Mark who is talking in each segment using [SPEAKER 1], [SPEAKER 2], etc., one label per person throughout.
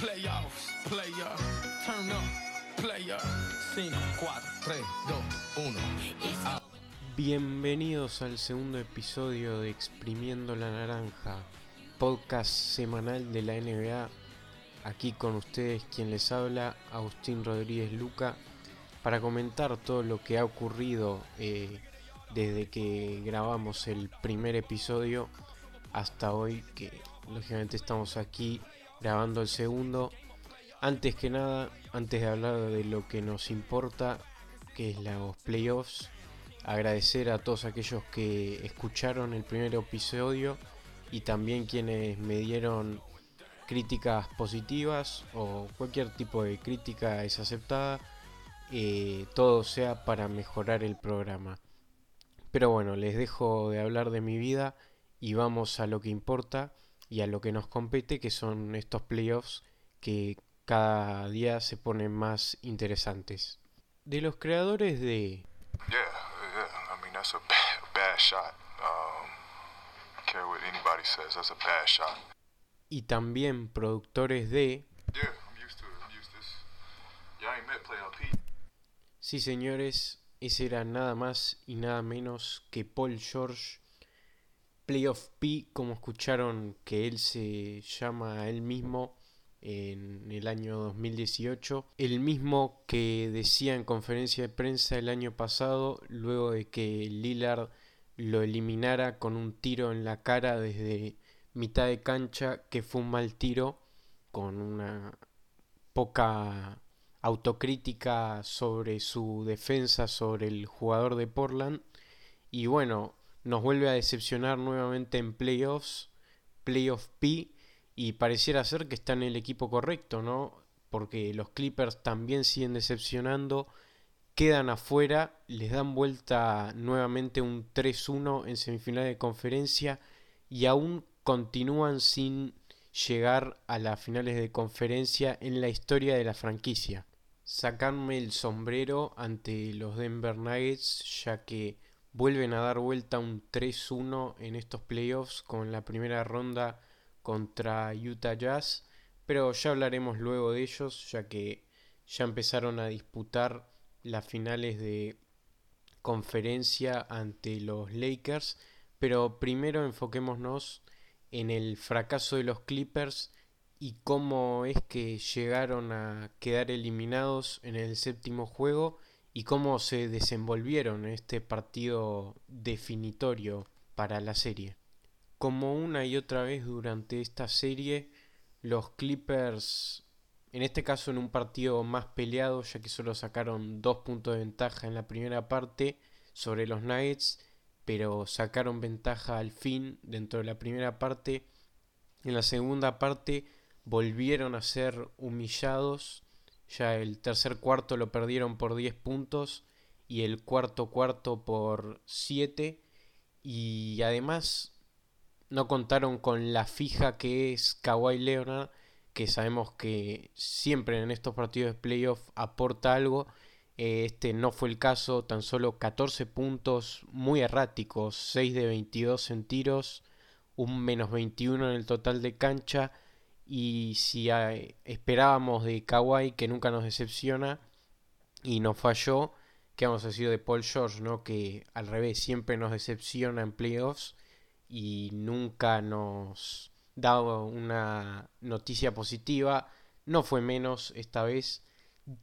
[SPEAKER 1] Playoffs, player, turn up, player. 5, 4, 3, 2, 1.
[SPEAKER 2] Bienvenidos al segundo episodio de Exprimiendo la Naranja, podcast semanal de la NBA. Aquí con ustedes quien les habla, Agustín Rodríguez Luca, para comentar todo lo que ha ocurrido eh, desde que grabamos el primer episodio hasta hoy, que lógicamente estamos aquí grabando el segundo. Antes que nada, antes de hablar de lo que nos importa, que es los playoffs, agradecer a todos aquellos que escucharon el primer episodio y también quienes me dieron críticas positivas o cualquier tipo de crítica es aceptada. Eh, todo sea para mejorar el programa. Pero bueno, les dejo de hablar de mi vida y vamos a lo que importa y a lo que nos compete, que son estos playoffs que cada día se ponen más interesantes. De los creadores de...
[SPEAKER 3] Yeah, yeah. I mean, that's a bad, bad shot. Um, care what anybody says, that's a bad shot.
[SPEAKER 2] y también productores de...
[SPEAKER 3] Yeah, I'm used to it. I'm used to this. Y'all ain't met playoff Pete.
[SPEAKER 2] Sí, señores, ese era nada más y nada menos que Paul George, Playoff P, como escucharon que él se llama a él mismo en el año 2018, el mismo que decía en conferencia de prensa el año pasado, luego de que Lillard lo eliminara con un tiro en la cara desde mitad de cancha, que fue un mal tiro, con una poca autocrítica sobre su defensa, sobre el jugador de Portland. Y bueno, nos vuelve a decepcionar nuevamente en playoffs, playoff P, y pareciera ser que está en el equipo correcto, ¿no? Porque los Clippers también siguen decepcionando, quedan afuera, les dan vuelta nuevamente un 3-1 en semifinal de conferencia y aún continúan sin llegar a las finales de conferencia en la historia de la franquicia. Sacarme el sombrero ante los Denver Nuggets ya que vuelven a dar vuelta un 3-1 en estos playoffs con la primera ronda contra Utah Jazz, pero ya hablaremos luego de ellos ya que ya empezaron a disputar las finales de conferencia ante los Lakers, pero primero enfoquémonos en el fracaso de los Clippers y cómo es que llegaron a quedar eliminados en el séptimo juego y cómo se desenvolvieron en este partido definitorio para la serie. Como una y otra vez durante esta serie, los Clippers, en este caso en un partido más peleado, ya que solo sacaron dos puntos de ventaja en la primera parte sobre los Nuggets, pero sacaron ventaja al fin dentro de la primera parte. En la segunda parte volvieron a ser humillados. Ya el tercer cuarto lo perdieron por 10 puntos y el cuarto cuarto por 7. Y además no contaron con la fija que es Kawhi Leonard, que sabemos que siempre en estos partidos de playoff aporta algo. Este no fue el caso, tan solo 14 puntos muy erráticos, 6 de 22 en tiros, un menos 21 en el total de cancha y si esperábamos de Kawhi que nunca nos decepciona y nos falló, que vamos a decir de Paul George, ¿no? que al revés siempre nos decepciona en playoffs y nunca nos da una noticia positiva, no fue menos esta vez,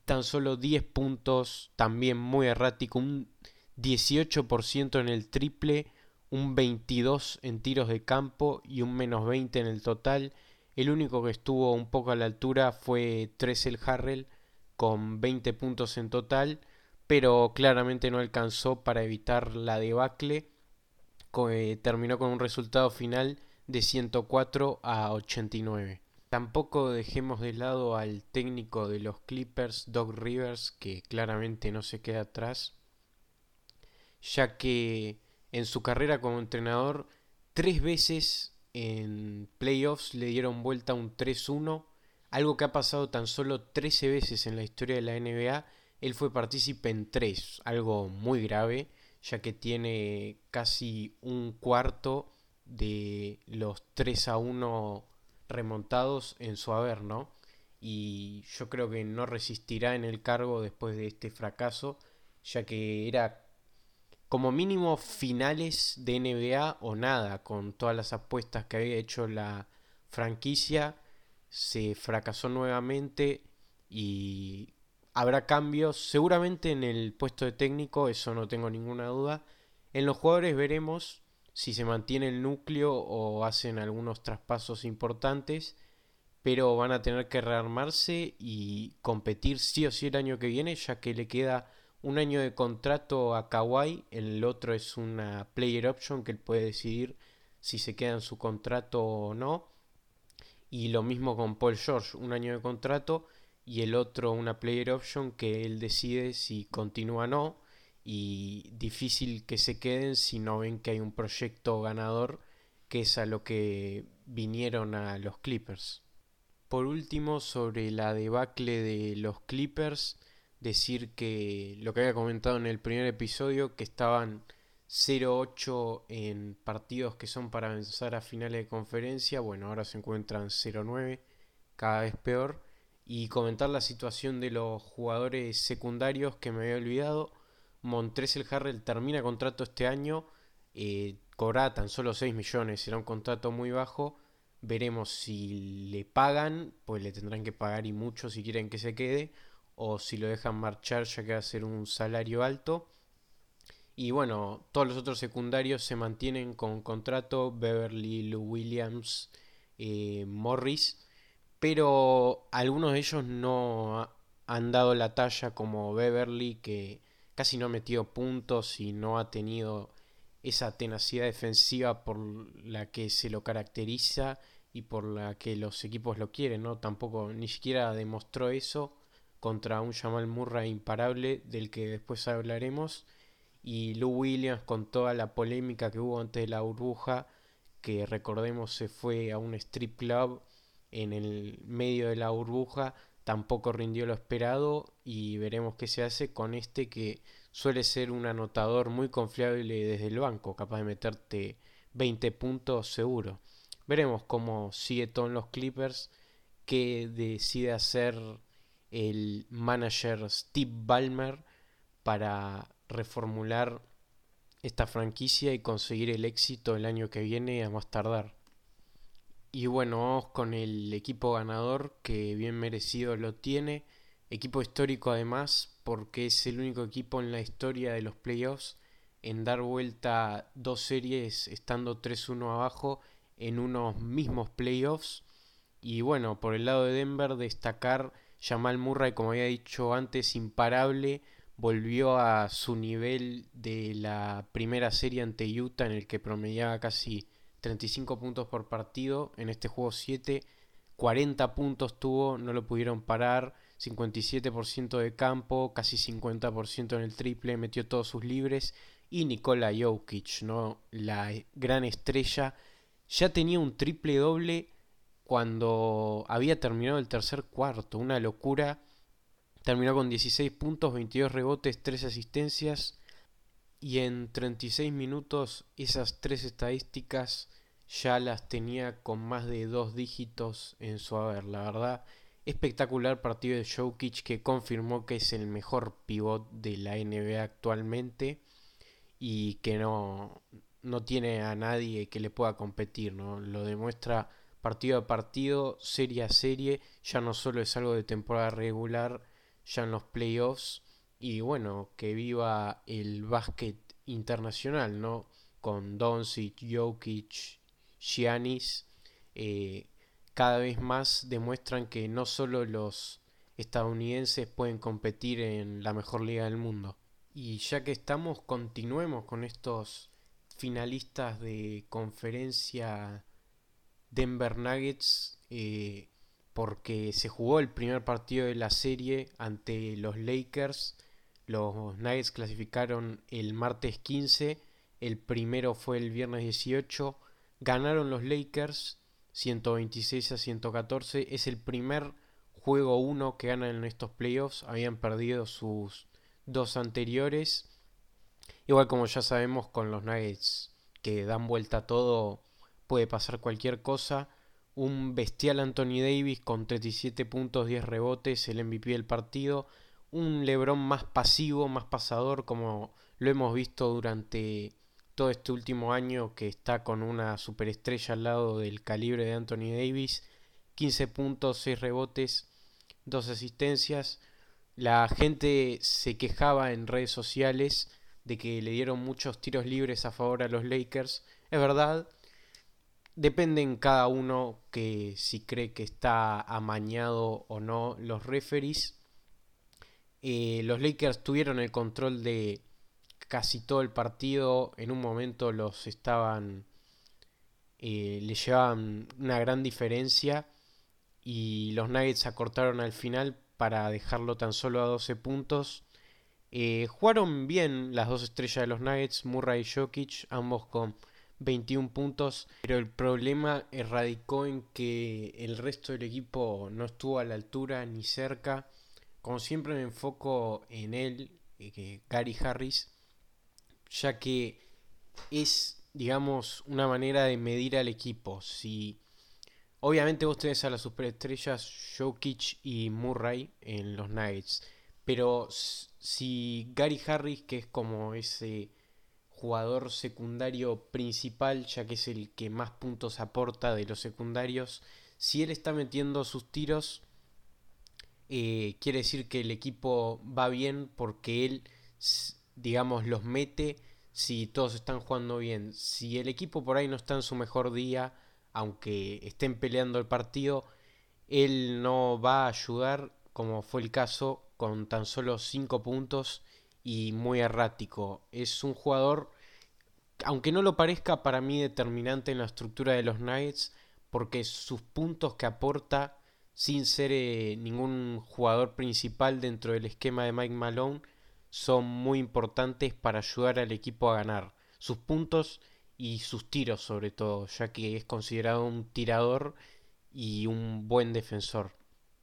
[SPEAKER 2] tan solo 10 puntos, también muy errático, un 18% en el triple, un 22 en tiros de campo y un menos 20 en el total. El único que estuvo un poco a la altura fue Tresel Harrell con 20 puntos en total, pero claramente no alcanzó para evitar la debacle. que terminó con un resultado final de 104 a 89. Tampoco dejemos de lado al técnico de los Clippers, Doc Rivers, que claramente no se queda atrás, ya que en su carrera como entrenador tres veces en playoffs le dieron vuelta un 3-1, algo que ha pasado tan solo 13 veces en la historia de la NBA. Él fue partícipe en tres, algo muy grave, ya que tiene casi un cuarto de los 3 a 1 remontados en su haber, ¿no? y yo creo que no resistirá en el cargo después de este fracaso, ya que era como mínimo finales de NBA o nada, con todas las apuestas que había hecho la franquicia, se fracasó nuevamente y habrá cambios, seguramente en el puesto de técnico, eso no tengo ninguna duda. En los jugadores veremos si se mantiene el núcleo o hacen algunos traspasos importantes, pero van a tener que rearmarse y competir sí o sí el año que viene, ya que le queda un año de contrato a Kawhi, el otro es una player option que él puede decidir si se queda en su contrato o no. Y lo mismo con Paul George, un año de contrato y el otro una player option que él decide si continúa o no y difícil que se queden si no ven que hay un proyecto ganador que es a lo que vinieron a los Clippers. Por último, sobre la debacle de los Clippers, decir que lo que había comentado en el primer episodio, que estaban 0-8 en partidos que son para avanzar a finales de conferencia, bueno, ahora se encuentran 0-9, cada vez peor, y comentar la situación de los jugadores secundarios que me había olvidado. Montrezl Harrell termina contrato este año, eh, cobra tan solo 6 millones, será un contrato muy bajo. Veremos si le pagan, pues le tendrán que pagar y mucho si quieren que se quede, o si lo dejan marchar ya que va a ser un salario alto. Y bueno, todos los otros secundarios se mantienen con contrato, Beverly, Lou Williams, eh, Morris, pero algunos de ellos no han dado la talla como Beverly, que casi no ha metido puntos y no ha tenido esa tenacidad defensiva por la que se lo caracteriza y por la que los equipos lo quieren, ¿no? Tampoco ni siquiera demostró eso contra un Jamal Murray imparable del que después hablaremos y Lou Williams con toda la polémica que hubo antes de la burbuja que recordemos se fue a un strip club en el medio de la burbuja tampoco rindió lo esperado y veremos qué se hace con este que suele ser un anotador muy confiable desde el banco, capaz de meterte 20 puntos seguro. Veremos cómo sigue en los Clippers, qué decide hacer el manager Steve Ballmer para reformular esta franquicia y conseguir el éxito el año que viene a más tardar. Y bueno, vamos con el equipo ganador que bien merecido lo tiene. Equipo histórico además porque es el único equipo en la historia de los playoffs en dar vuelta dos series estando 3-1 abajo en unos mismos playoffs. Y bueno, por el lado de Denver destacar Jamal Murray, como había dicho antes, imparable. Volvió a su nivel de la primera serie ante Utah en el que promediaba casi 35 puntos por partido. En este juego 7, 40 puntos tuvo, no lo pudieron parar. 57% de campo, casi 50% en el triple, metió todos sus libres. Y Nikola Jokic, ¿no? la gran estrella, ya tenía un triple doble cuando había terminado el tercer cuarto. Una locura. Terminó con 16 puntos, 22 rebotes, 3 asistencias y en 36 minutos esas tres estadísticas ya las tenía con más de dos dígitos en su haber. La verdad, espectacular partido de Jokic que confirmó que es el mejor pivot de la NBA actualmente y que no, no tiene a nadie que le pueda competir. ¿no? Lo demuestra partido a partido, serie a serie. Ya no solo es algo de temporada regular, ya en los playoffs y bueno, que viva el básquet internacional, ¿no? Con Doncic, Jokic, Giannis, eh, cada vez más demuestran que no solo los estadounidenses pueden competir en la mejor liga del mundo. Y ya que estamos, continuemos con estos finalistas de conferencia Denver Nuggets. Eh, porque se jugó el primer partido de la serie ante los Lakers los Nuggets clasificaron el martes 15, el primero fue el viernes 18, ganaron los Lakers 126 a 114, es el primer juego 1 que ganan en estos playoffs, habían perdido sus dos anteriores. Igual como ya sabemos con los Nuggets que dan vuelta todo, puede pasar cualquier cosa. un bestial Anthony Davis con 37 puntos, 10 rebotes, el MVP del partido, un LeBron más pasivo, más pasador, como lo hemos visto durante todo este último año, que está con una superestrella al lado del calibre de Anthony Davis, 15 puntos, 6 rebotes, 2 asistencias. La gente se quejaba en redes sociales de que le dieron muchos tiros libres a favor a los Lakers. Es verdad, depende en cada uno que si cree que está amañado o no los referees. Eh, los Lakers tuvieron el control de casi todo el partido. En un momento los estaban. Eh, le llevaban una gran diferencia. Y los Nuggets acortaron al final para dejarlo tan solo a 12 puntos. Eh, jugaron bien las dos estrellas de los Nuggets, Murray y Jokic, ambos con 21 puntos, pero el problema radicó en que el resto del equipo no estuvo a la altura ni cerca. Como siempre me enfoco en él, eh, Gary Harris, ya que es, digamos, una manera de medir al equipo. Si obviamente vos tenés a las superestrellas Jokic y Murray en los Nuggets, pero si Gary Harris, que es como ese jugador secundario principal, ya que es el que más puntos aporta de los secundarios, si él está metiendo sus tiros, eh, quiere decir que el equipo va bien porque él, digamos, los mete si todos están jugando bien. Si el equipo por ahí no está en su mejor día, aunque estén peleando el partido, él no va a ayudar, como fue el caso con tan solo 5 puntos y muy errático. Es un jugador, aunque no lo parezca para mí determinante en la estructura de los Knights, porque sus puntos que aporta sin ser eh, ningún jugador principal dentro del esquema de Mike Malone son muy importantes para ayudar al equipo a ganar. Sus puntos y sus tiros sobre todo, ya que es considerado un tirador y un buen defensor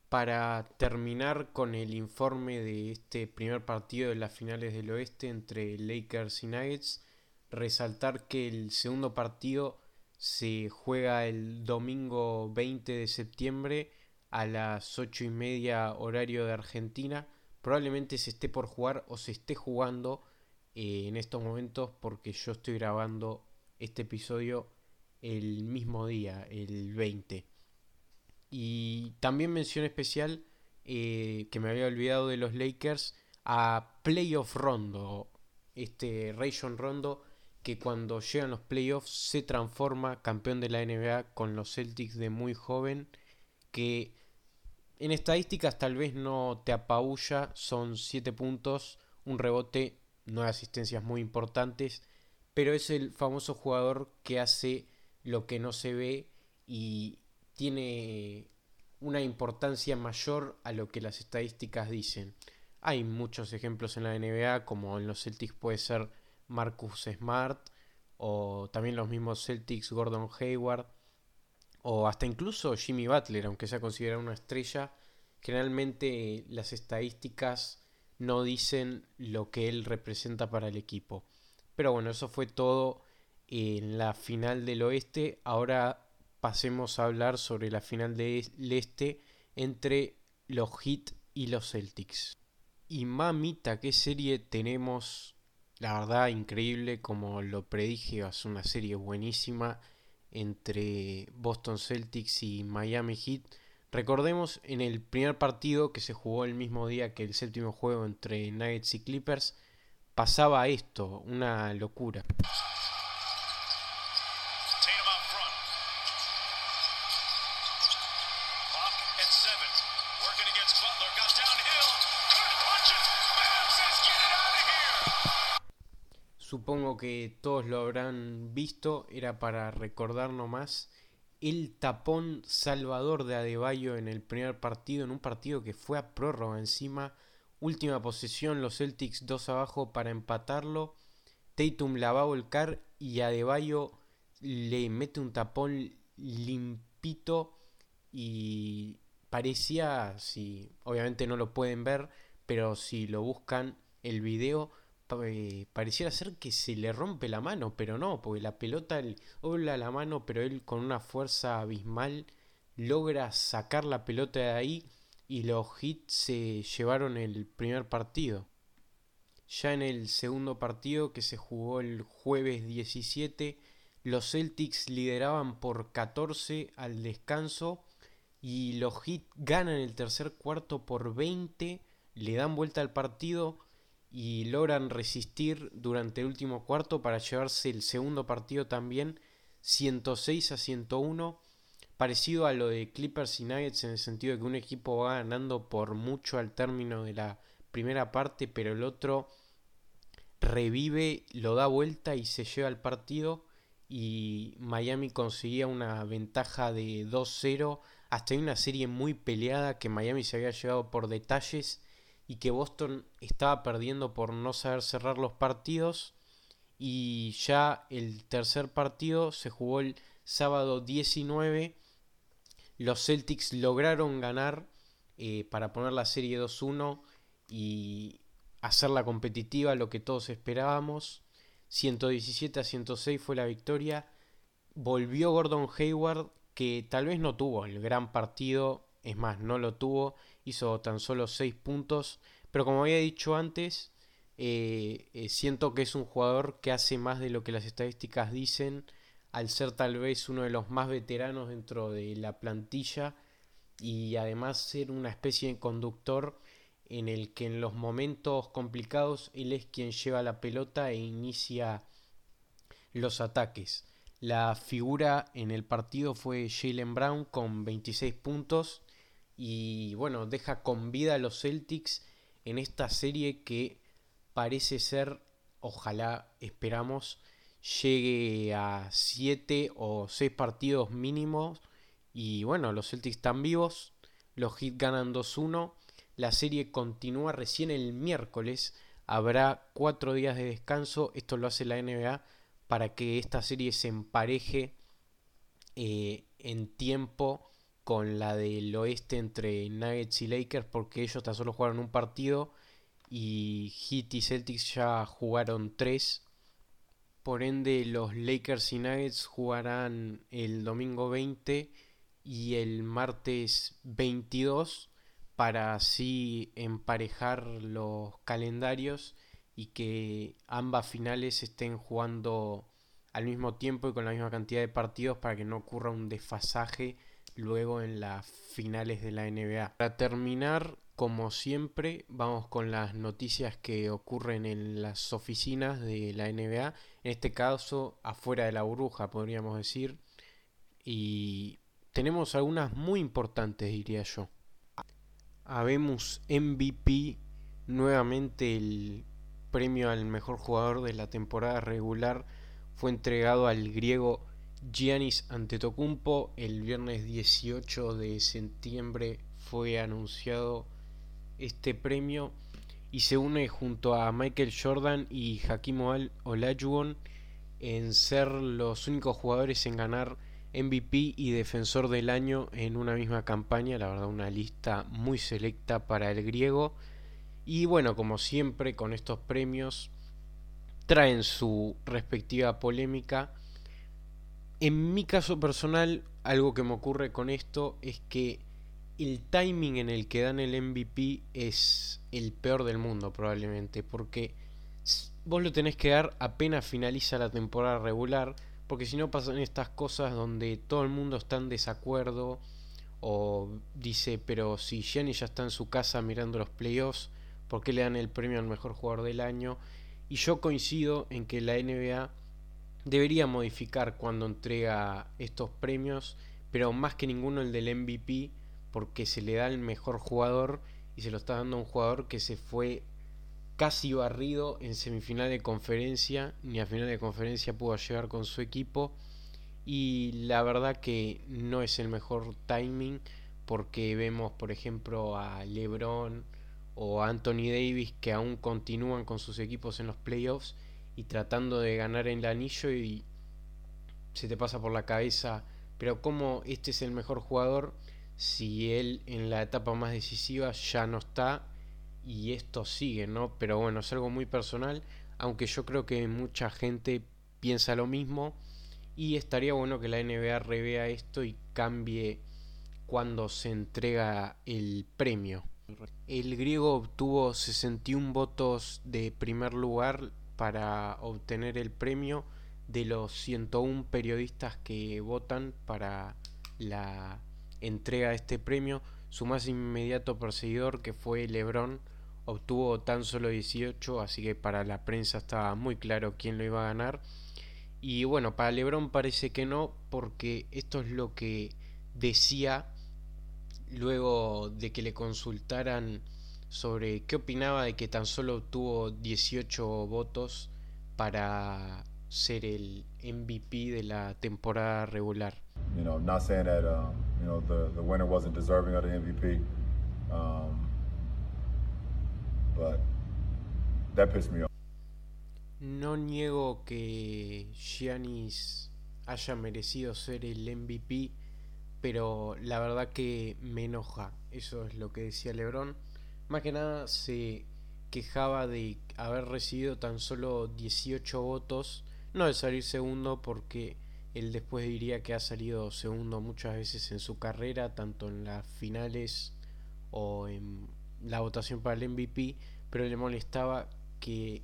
[SPEAKER 2] para terminar con el informe de este primer partido de las finales del oeste entre Lakers y Nuggets, resaltar que el segundo partido se juega el domingo 20 de septiembre a las 8 y media horario de Argentina. Probablemente se esté por jugar o se esté jugando eh, en estos momentos porque yo estoy grabando este episodio el mismo día, el 20. Y también mención especial eh, que me había olvidado de los Lakers a Playoff Rondo. Este Rayon Rondo que cuando llegan los playoffs se transforma campeón de la NBA con los Celtics de muy joven. Que en estadísticas tal vez no te apabulla, son 7 puntos, un rebote, 9 asistencias muy importantes. Pero es el famoso jugador que hace lo que no se ve y tiene una importancia mayor a lo que las estadísticas dicen. Hay muchos ejemplos en la NBA, como en los Celtics puede ser Marcus Smart, o también los mismos Celtics Gordon Hayward, o hasta incluso Jimmy Butler, aunque sea considerado una estrella. Generalmente las estadísticas no dicen lo que él representa para el equipo. Pero bueno, eso fue todo en la final del oeste. Ahora pasemos a hablar sobre la final del este entre los Heat y los Celtics. Y mamita, qué serie tenemos. La verdad, increíble, como lo predije, va una serie buenísima entre Boston Celtics y Miami Heat. Recordemos en el primer partido que se jugó el mismo día que el séptimo juego entre Nuggets y Clippers, pasaba esto, una locura. Supongo que todos lo habrán visto, era para recordar nomás el tapón salvador de Adebayo en el primer partido, en un partido que fue a prórroga encima, última posesión, los Celtics dos abajo para empatarlo, Tatum la va a volcar y Adebayo le mete un tapón limpito y parecía, si obviamente no lo pueden ver, pero si lo buscan el video, eh, pareciera ser que se le rompe la mano, pero no, porque la pelota dobla la mano, pero él con una fuerza abismal logra sacar la pelota de ahí y los Heat se llevaron el primer partido. Ya en el segundo partido que se jugó el jueves 17, los Celtics lideraban por 14 al descanso y los Heat ganan el tercer cuarto por 20, le dan vuelta al partido y logran resistir durante el último cuarto para llevarse el segundo partido también 106 a 101 parecido a lo de Clippers y Nuggets en el sentido de que un equipo va ganando por mucho al término de la primera parte pero el otro revive, lo da vuelta y se lleva el partido y Miami conseguía una ventaja de 2-0 hasta una serie muy peleada que Miami se había llevado por detalles y que Boston estaba perdiendo por no saber cerrar los partidos y ya el tercer partido se jugó el sábado 19 los Celtics lograron ganar eh, para poner la serie 2-1 y hacerla competitiva, lo que todos esperábamos. 117 a 106 fue la victoria. Volvió Gordon Hayward, que tal vez no tuvo el gran partido, es más, no lo tuvo, hizo tan solo 6 puntos, pero como había dicho antes, eh, eh, siento que es un jugador que hace más de lo que las estadísticas dicen, al ser tal vez uno de los más veteranos dentro de la plantilla y además ser una especie de conductor en el que en los momentos complicados él es quien lleva la pelota e inicia los ataques. La figura en el partido fue Jalen Brown con 26 puntos y bueno, deja con vida a los Celtics en esta serie que parece ser, ojalá esperamos, llegue a 7 o 6 partidos mínimos y bueno, los Celtics están vivos, los Heat ganan 2-1 la serie continúa recién el miércoles. Habrá cuatro días de descanso. Esto lo hace la NBA para que esta serie se empareje eh, en tiempo con la del oeste entre Nuggets y Lakers porque ellos tan solo jugaron un partido y Heat y Celtics ya jugaron tres. Por ende los Lakers y Nuggets jugarán el domingo 20 y el martes 22 para así emparejar los calendarios y que ambas finales estén jugando al mismo tiempo y con la misma cantidad de partidos para que no ocurra un desfasaje luego en las finales de la NBA. Para terminar, como siempre, vamos con las noticias que ocurren en las oficinas de la NBA, en este caso afuera de la burbuja, podríamos decir, y tenemos algunas muy importantes, diría yo. Habemos MVP, nuevamente el premio al mejor jugador de la temporada regular. Fue entregado al griego Giannis Antetokounmpo. El viernes 18 de septiembre fue anunciado este premio y se une junto a Michael Jordan y Hakim Olajuwon en ser los únicos jugadores en ganar MVP y Defensor del Año en una misma campaña, la verdad una lista muy selecta para el griego. Y bueno, como siempre con estos premios traen su respectiva polémica. En mi caso personal, algo que me ocurre con esto es que el timing en el que dan el MVP es el peor del mundo probablemente, porque vos lo tenés que dar apenas finaliza la temporada regular porque si no pasan estas cosas donde todo el mundo está en desacuerdo o dice, pero si Gianni ya está en su casa mirando los playoffs, ¿por qué le dan el premio al mejor jugador del año? Y yo coincido en que la NBA debería modificar cuando entrega estos premios, pero más que ninguno el del MVP, porque se le da el mejor jugador y se lo está dando a un jugador que se fue casi barrido en semifinal de conferencia, ni a final de conferencia pudo llegar con su equipo. Y la verdad que no es el mejor timing porque vemos, por ejemplo, a LeBron o a Anthony Davis que aún continúan con sus equipos en los playoffs y tratando de ganar el anillo y se te pasa por la cabeza, pero como este es el mejor jugador si él en la etapa más decisiva ya no está y esto sigue, ¿no? Pero bueno, es algo muy personal, aunque yo creo que mucha gente piensa lo mismo y estaría bueno que la NBA revea esto y cambie cuando se entrega el premio. El griego obtuvo 61 votos de primer lugar para obtener el premio de los 101 periodistas que votan para la entrega de este premio. Su más inmediato perseguidor, que fue Lebron, obtuvo tan solo 18, así que para la prensa estaba muy claro quién lo iba a ganar. Y bueno, para Lebron parece que no, porque esto es lo que decía luego de que le consultaran sobre qué opinaba de que tan solo obtuvo 18 votos para ser el MVP de la temporada regular.
[SPEAKER 4] You know, not saying that um, you know the the winner wasn't deserving of the MVP, um, but that pissed me off.
[SPEAKER 2] No niego que Giannis haya merecido ser el MVP, pero la verdad que me enoja. Eso es lo que decía LeBron. Más que nada se quejaba de haber recibido tan solo 18 votos, no de salir segundo porque él después diría que ha salido segundo muchas veces en su carrera, tanto en las finales o en la votación para el MVP, pero le molestaba que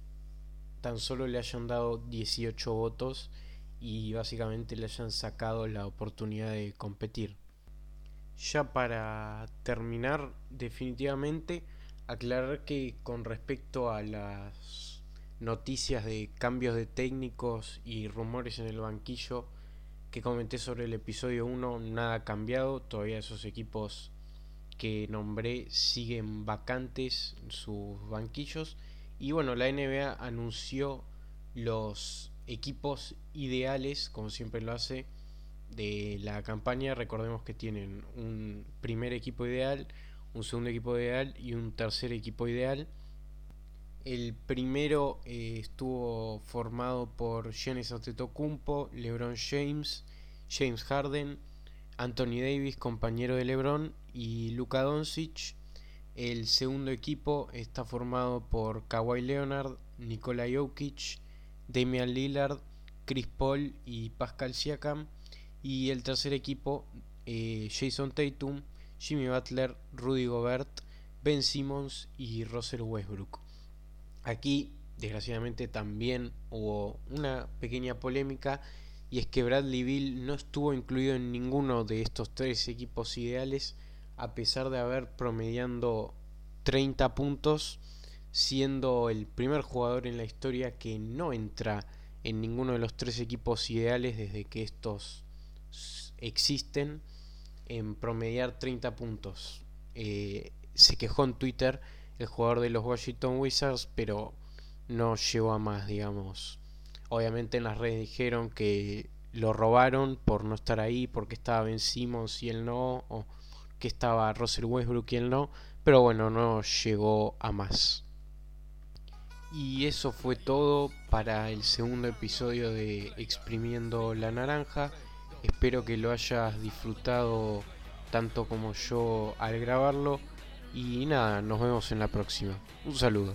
[SPEAKER 2] tan solo le hayan dado 18 votos y básicamente le hayan sacado la oportunidad de competir. Ya para terminar, definitivamente, aclarar que con respecto a las noticias de cambios de técnicos y rumores en el banquillo que comenté sobre el episodio 1, nada ha cambiado, todavía esos equipos que nombré siguen vacantes sus banquillos y bueno, la NBA anunció los equipos ideales, como siempre lo hace, de la campaña. Recordemos que tienen un primer equipo ideal, un segundo equipo ideal y un tercer equipo ideal. El primero eh, estuvo formado por Giannis Antetokounmpo, LeBron James, James Harden, Anthony Davis, compañero de LeBron, y Luka Doncic. El segundo equipo está formado por Kawhi Leonard, Nikola Jokic, Damian Lillard, Chris Paul y Pascal Siakam. Y el tercer equipo, eh, Jason Tatum, Jimmy Butler, Rudy Gobert, Ben Simmons y Russell Westbrook. Aquí, desgraciadamente, también hubo una pequeña polémica y es que Bradley Bill no estuvo incluido en ninguno de estos tres equipos ideales a pesar de haber promediando 30 puntos, siendo el primer jugador en la historia que no entra en ninguno de los tres equipos ideales desde que estos existen en promediar 30 puntos. Eh, se quejó en Twitter el jugador de los Washington Wizards, pero no llegó a más, digamos. Obviamente en las redes dijeron que lo robaron por no estar ahí, porque estaba Ben Simmons y él no, o que estaba Russell Westbrook y él no, pero bueno, no llegó a más. Y eso fue todo para el segundo episodio de Exprimiendo la Naranja. Espero que lo hayas disfrutado tanto como yo al grabarlo. Y nada, nos vemos en la próxima. Un saludo.